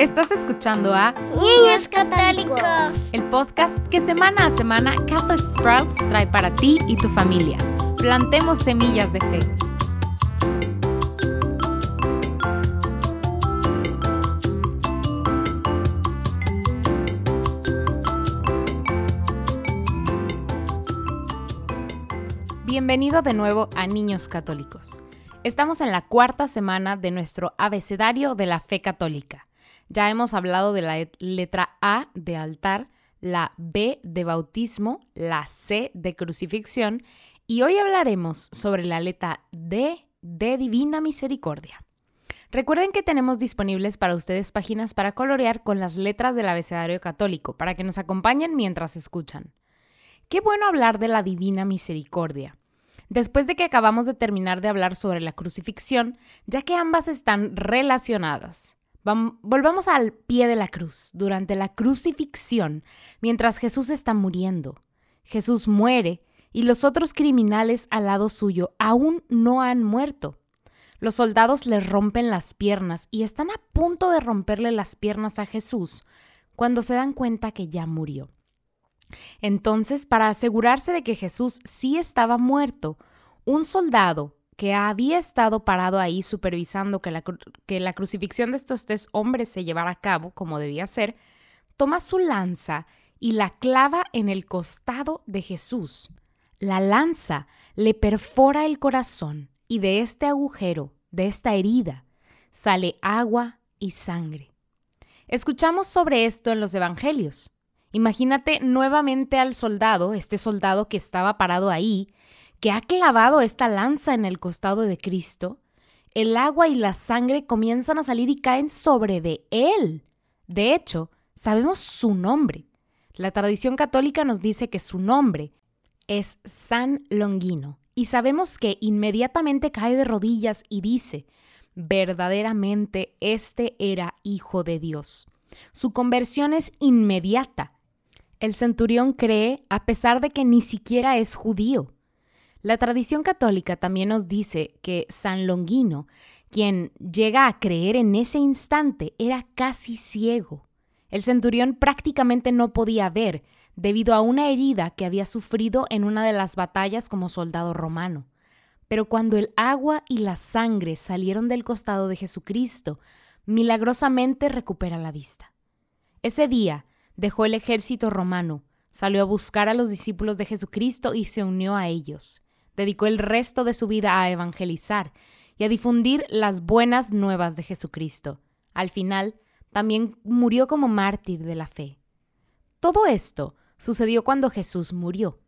Estás escuchando a Niños Católicos, el podcast que semana a semana Catholic Sprouts trae para ti y tu familia. Plantemos semillas de fe. Bienvenido de nuevo a Niños Católicos. Estamos en la cuarta semana de nuestro abecedario de la fe católica. Ya hemos hablado de la letra A de altar, la B de bautismo, la C de crucifixión y hoy hablaremos sobre la letra D de divina misericordia. Recuerden que tenemos disponibles para ustedes páginas para colorear con las letras del abecedario católico, para que nos acompañen mientras escuchan. Qué bueno hablar de la divina misericordia. Después de que acabamos de terminar de hablar sobre la crucifixión, ya que ambas están relacionadas. Volvamos al pie de la cruz, durante la crucifixión, mientras Jesús está muriendo. Jesús muere y los otros criminales al lado suyo aún no han muerto. Los soldados le rompen las piernas y están a punto de romperle las piernas a Jesús cuando se dan cuenta que ya murió. Entonces, para asegurarse de que Jesús sí estaba muerto, un soldado que había estado parado ahí supervisando que la, que la crucifixión de estos tres hombres se llevara a cabo como debía ser, toma su lanza y la clava en el costado de Jesús. La lanza le perfora el corazón y de este agujero, de esta herida, sale agua y sangre. Escuchamos sobre esto en los Evangelios. Imagínate nuevamente al soldado, este soldado que estaba parado ahí, que ha clavado esta lanza en el costado de Cristo. El agua y la sangre comienzan a salir y caen sobre de él. De hecho, sabemos su nombre. La tradición católica nos dice que su nombre es San Longino y sabemos que inmediatamente cae de rodillas y dice, verdaderamente este era hijo de Dios. Su conversión es inmediata el centurión cree a pesar de que ni siquiera es judío. La tradición católica también nos dice que San Longino, quien llega a creer en ese instante, era casi ciego. El centurión prácticamente no podía ver debido a una herida que había sufrido en una de las batallas como soldado romano. Pero cuando el agua y la sangre salieron del costado de Jesucristo, milagrosamente recupera la vista. Ese día, dejó el ejército romano, salió a buscar a los discípulos de Jesucristo y se unió a ellos. Dedicó el resto de su vida a evangelizar y a difundir las buenas nuevas de Jesucristo. Al final, también murió como mártir de la fe. Todo esto sucedió cuando Jesús murió.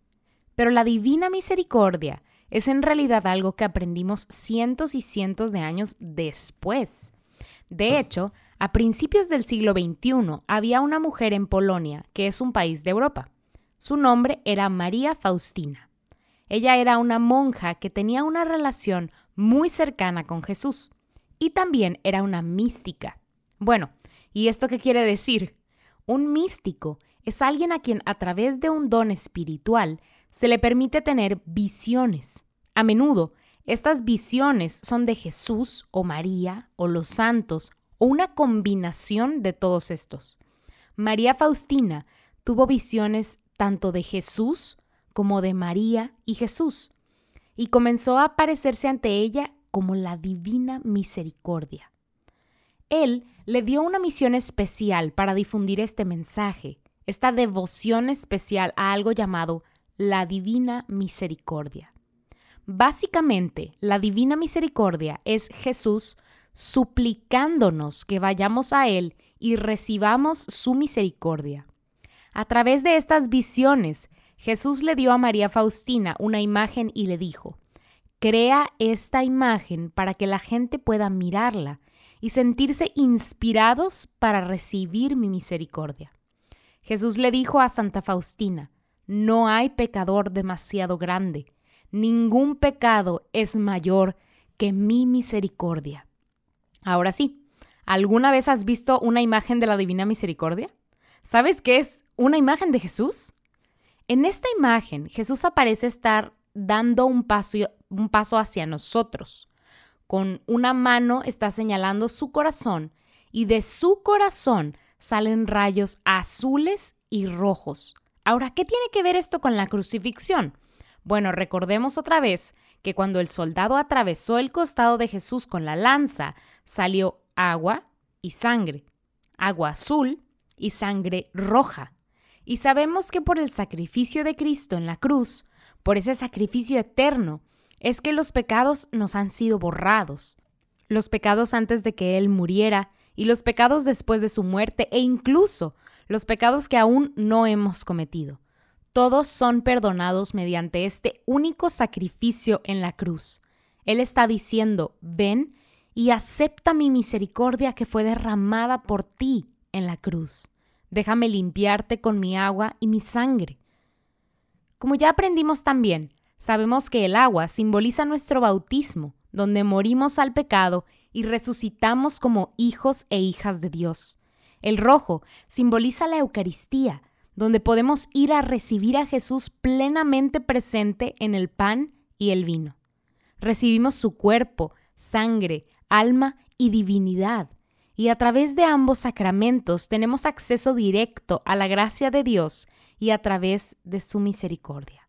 Pero la divina misericordia es en realidad algo que aprendimos cientos y cientos de años después. De hecho, a principios del siglo XXI había una mujer en Polonia, que es un país de Europa. Su nombre era María Faustina. Ella era una monja que tenía una relación muy cercana con Jesús y también era una mística. Bueno, ¿y esto qué quiere decir? Un místico es alguien a quien a través de un don espiritual se le permite tener visiones. A menudo, estas visiones son de Jesús o María o los santos o una combinación de todos estos. María Faustina tuvo visiones tanto de Jesús como de María y Jesús, y comenzó a aparecerse ante ella como la divina misericordia. Él le dio una misión especial para difundir este mensaje, esta devoción especial a algo llamado la divina misericordia. Básicamente, la divina misericordia es Jesús suplicándonos que vayamos a Él y recibamos su misericordia. A través de estas visiones, Jesús le dio a María Faustina una imagen y le dijo, Crea esta imagen para que la gente pueda mirarla y sentirse inspirados para recibir mi misericordia. Jesús le dijo a Santa Faustina, No hay pecador demasiado grande, ningún pecado es mayor que mi misericordia. Ahora sí, ¿alguna vez has visto una imagen de la Divina Misericordia? ¿Sabes qué es una imagen de Jesús? En esta imagen, Jesús aparece estar dando un paso, un paso hacia nosotros. Con una mano está señalando su corazón y de su corazón salen rayos azules y rojos. Ahora, ¿qué tiene que ver esto con la crucifixión? Bueno, recordemos otra vez que cuando el soldado atravesó el costado de Jesús con la lanza, salió agua y sangre, agua azul y sangre roja. Y sabemos que por el sacrificio de Cristo en la cruz, por ese sacrificio eterno, es que los pecados nos han sido borrados. Los pecados antes de que Él muriera y los pecados después de su muerte e incluso los pecados que aún no hemos cometido. Todos son perdonados mediante este único sacrificio en la cruz. Él está diciendo, ven y acepta mi misericordia que fue derramada por ti en la cruz. Déjame limpiarte con mi agua y mi sangre. Como ya aprendimos también, sabemos que el agua simboliza nuestro bautismo, donde morimos al pecado y resucitamos como hijos e hijas de Dios. El rojo simboliza la Eucaristía, donde podemos ir a recibir a Jesús plenamente presente en el pan y el vino. Recibimos su cuerpo, sangre, alma y divinidad, y a través de ambos sacramentos tenemos acceso directo a la gracia de Dios y a través de su misericordia.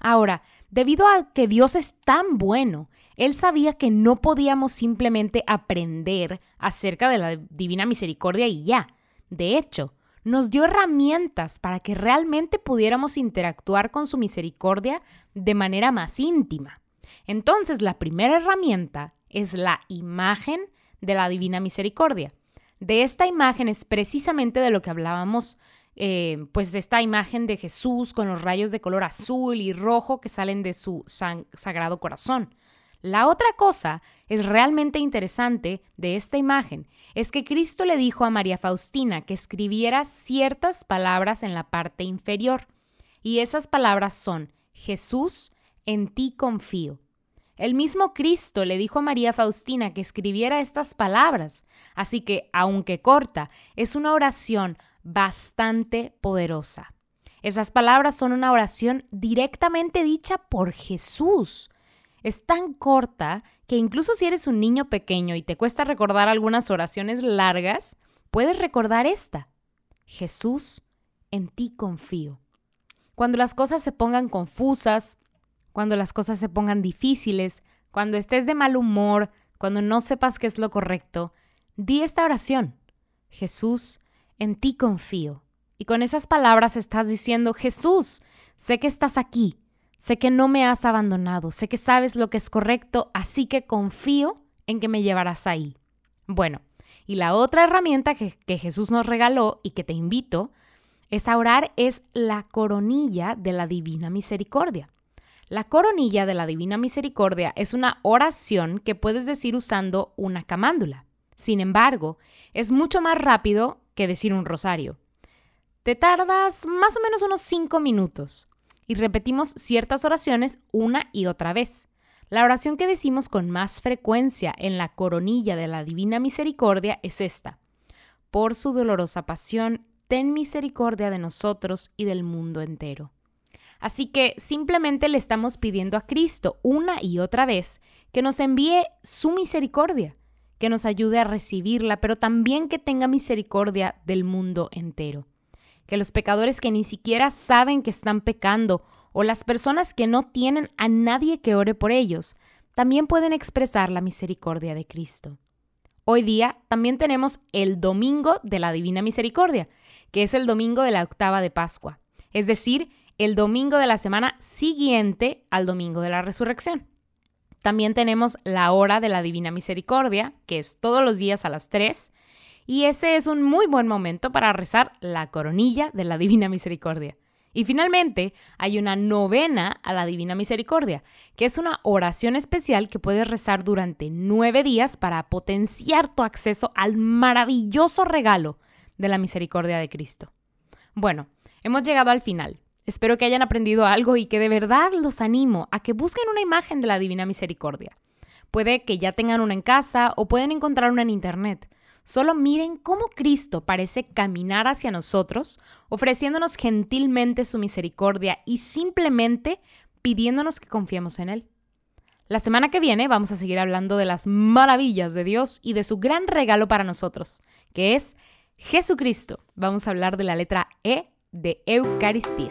Ahora, debido a que Dios es tan bueno, Él sabía que no podíamos simplemente aprender acerca de la divina misericordia y ya. De hecho, nos dio herramientas para que realmente pudiéramos interactuar con su misericordia de manera más íntima. Entonces, la primera herramienta es la imagen de la divina misericordia. De esta imagen es precisamente de lo que hablábamos, eh, pues de esta imagen de Jesús con los rayos de color azul y rojo que salen de su sagrado corazón. La otra cosa es realmente interesante de esta imagen es que Cristo le dijo a María Faustina que escribiera ciertas palabras en la parte inferior. Y esas palabras son, Jesús, en ti confío. El mismo Cristo le dijo a María Faustina que escribiera estas palabras, así que, aunque corta, es una oración bastante poderosa. Esas palabras son una oración directamente dicha por Jesús es tan corta que incluso si eres un niño pequeño y te cuesta recordar algunas oraciones largas, puedes recordar esta. Jesús, en ti confío. Cuando las cosas se pongan confusas, cuando las cosas se pongan difíciles, cuando estés de mal humor, cuando no sepas qué es lo correcto, di esta oración. Jesús, en ti confío. Y con esas palabras estás diciendo, Jesús, sé que estás aquí, Sé que no me has abandonado, sé que sabes lo que es correcto, así que confío en que me llevarás ahí. Bueno, y la otra herramienta que, Jesús nos regaló y que te invito es a orar es la coronilla de la Divina Misericordia. La coronilla de la Divina Misericordia es una oración que puedes decir usando una camándula. Sin embargo, es mucho más rápido que decir un rosario. Te tardas más o menos unos 5 minutos y repetimos ciertas oraciones una y otra vez. La oración que decimos con más frecuencia en la coronilla de la Divina Misericordia es esta. Por su dolorosa pasión, ten misericordia de nosotros y del mundo entero. Así que simplemente le estamos pidiendo a Cristo una y otra vez que nos envíe su misericordia, que nos ayude a recibirla, pero también que tenga misericordia del mundo entero que los pecadores que ni siquiera saben que están pecando o las personas que no tienen a nadie que ore por ellos, también pueden expresar la misericordia de Cristo. Hoy día también tenemos el Domingo de la Divina Misericordia, que es el domingo de la octava de Pascua, es decir, el domingo de la semana siguiente al domingo de la resurrección. También tenemos la hora de la Divina Misericordia, que es todos los días a las 3, y ese es un muy buen momento para rezar la coronilla de la Divina Misericordia. Y finalmente, hay una novena a la Divina Misericordia, que es una oración especial que puedes rezar durante nueve días para potenciar tu acceso al maravilloso regalo de la misericordia de Cristo. Bueno, hemos llegado al final. Espero que hayan aprendido algo y que de verdad los animo a que busquen una imagen de la Divina Misericordia. Puede que ya tengan una en casa o pueden encontrar una en internet. Solo miren cómo Cristo parece caminar hacia nosotros, ofreciéndonos gentilmente su misericordia y simplemente pidiéndonos que confiemos en Él. La semana que viene vamos a seguir hablando de las maravillas de Dios y de su gran regalo para nosotros, que es Jesucristo. Vamos a hablar de la letra E de Eucaristía.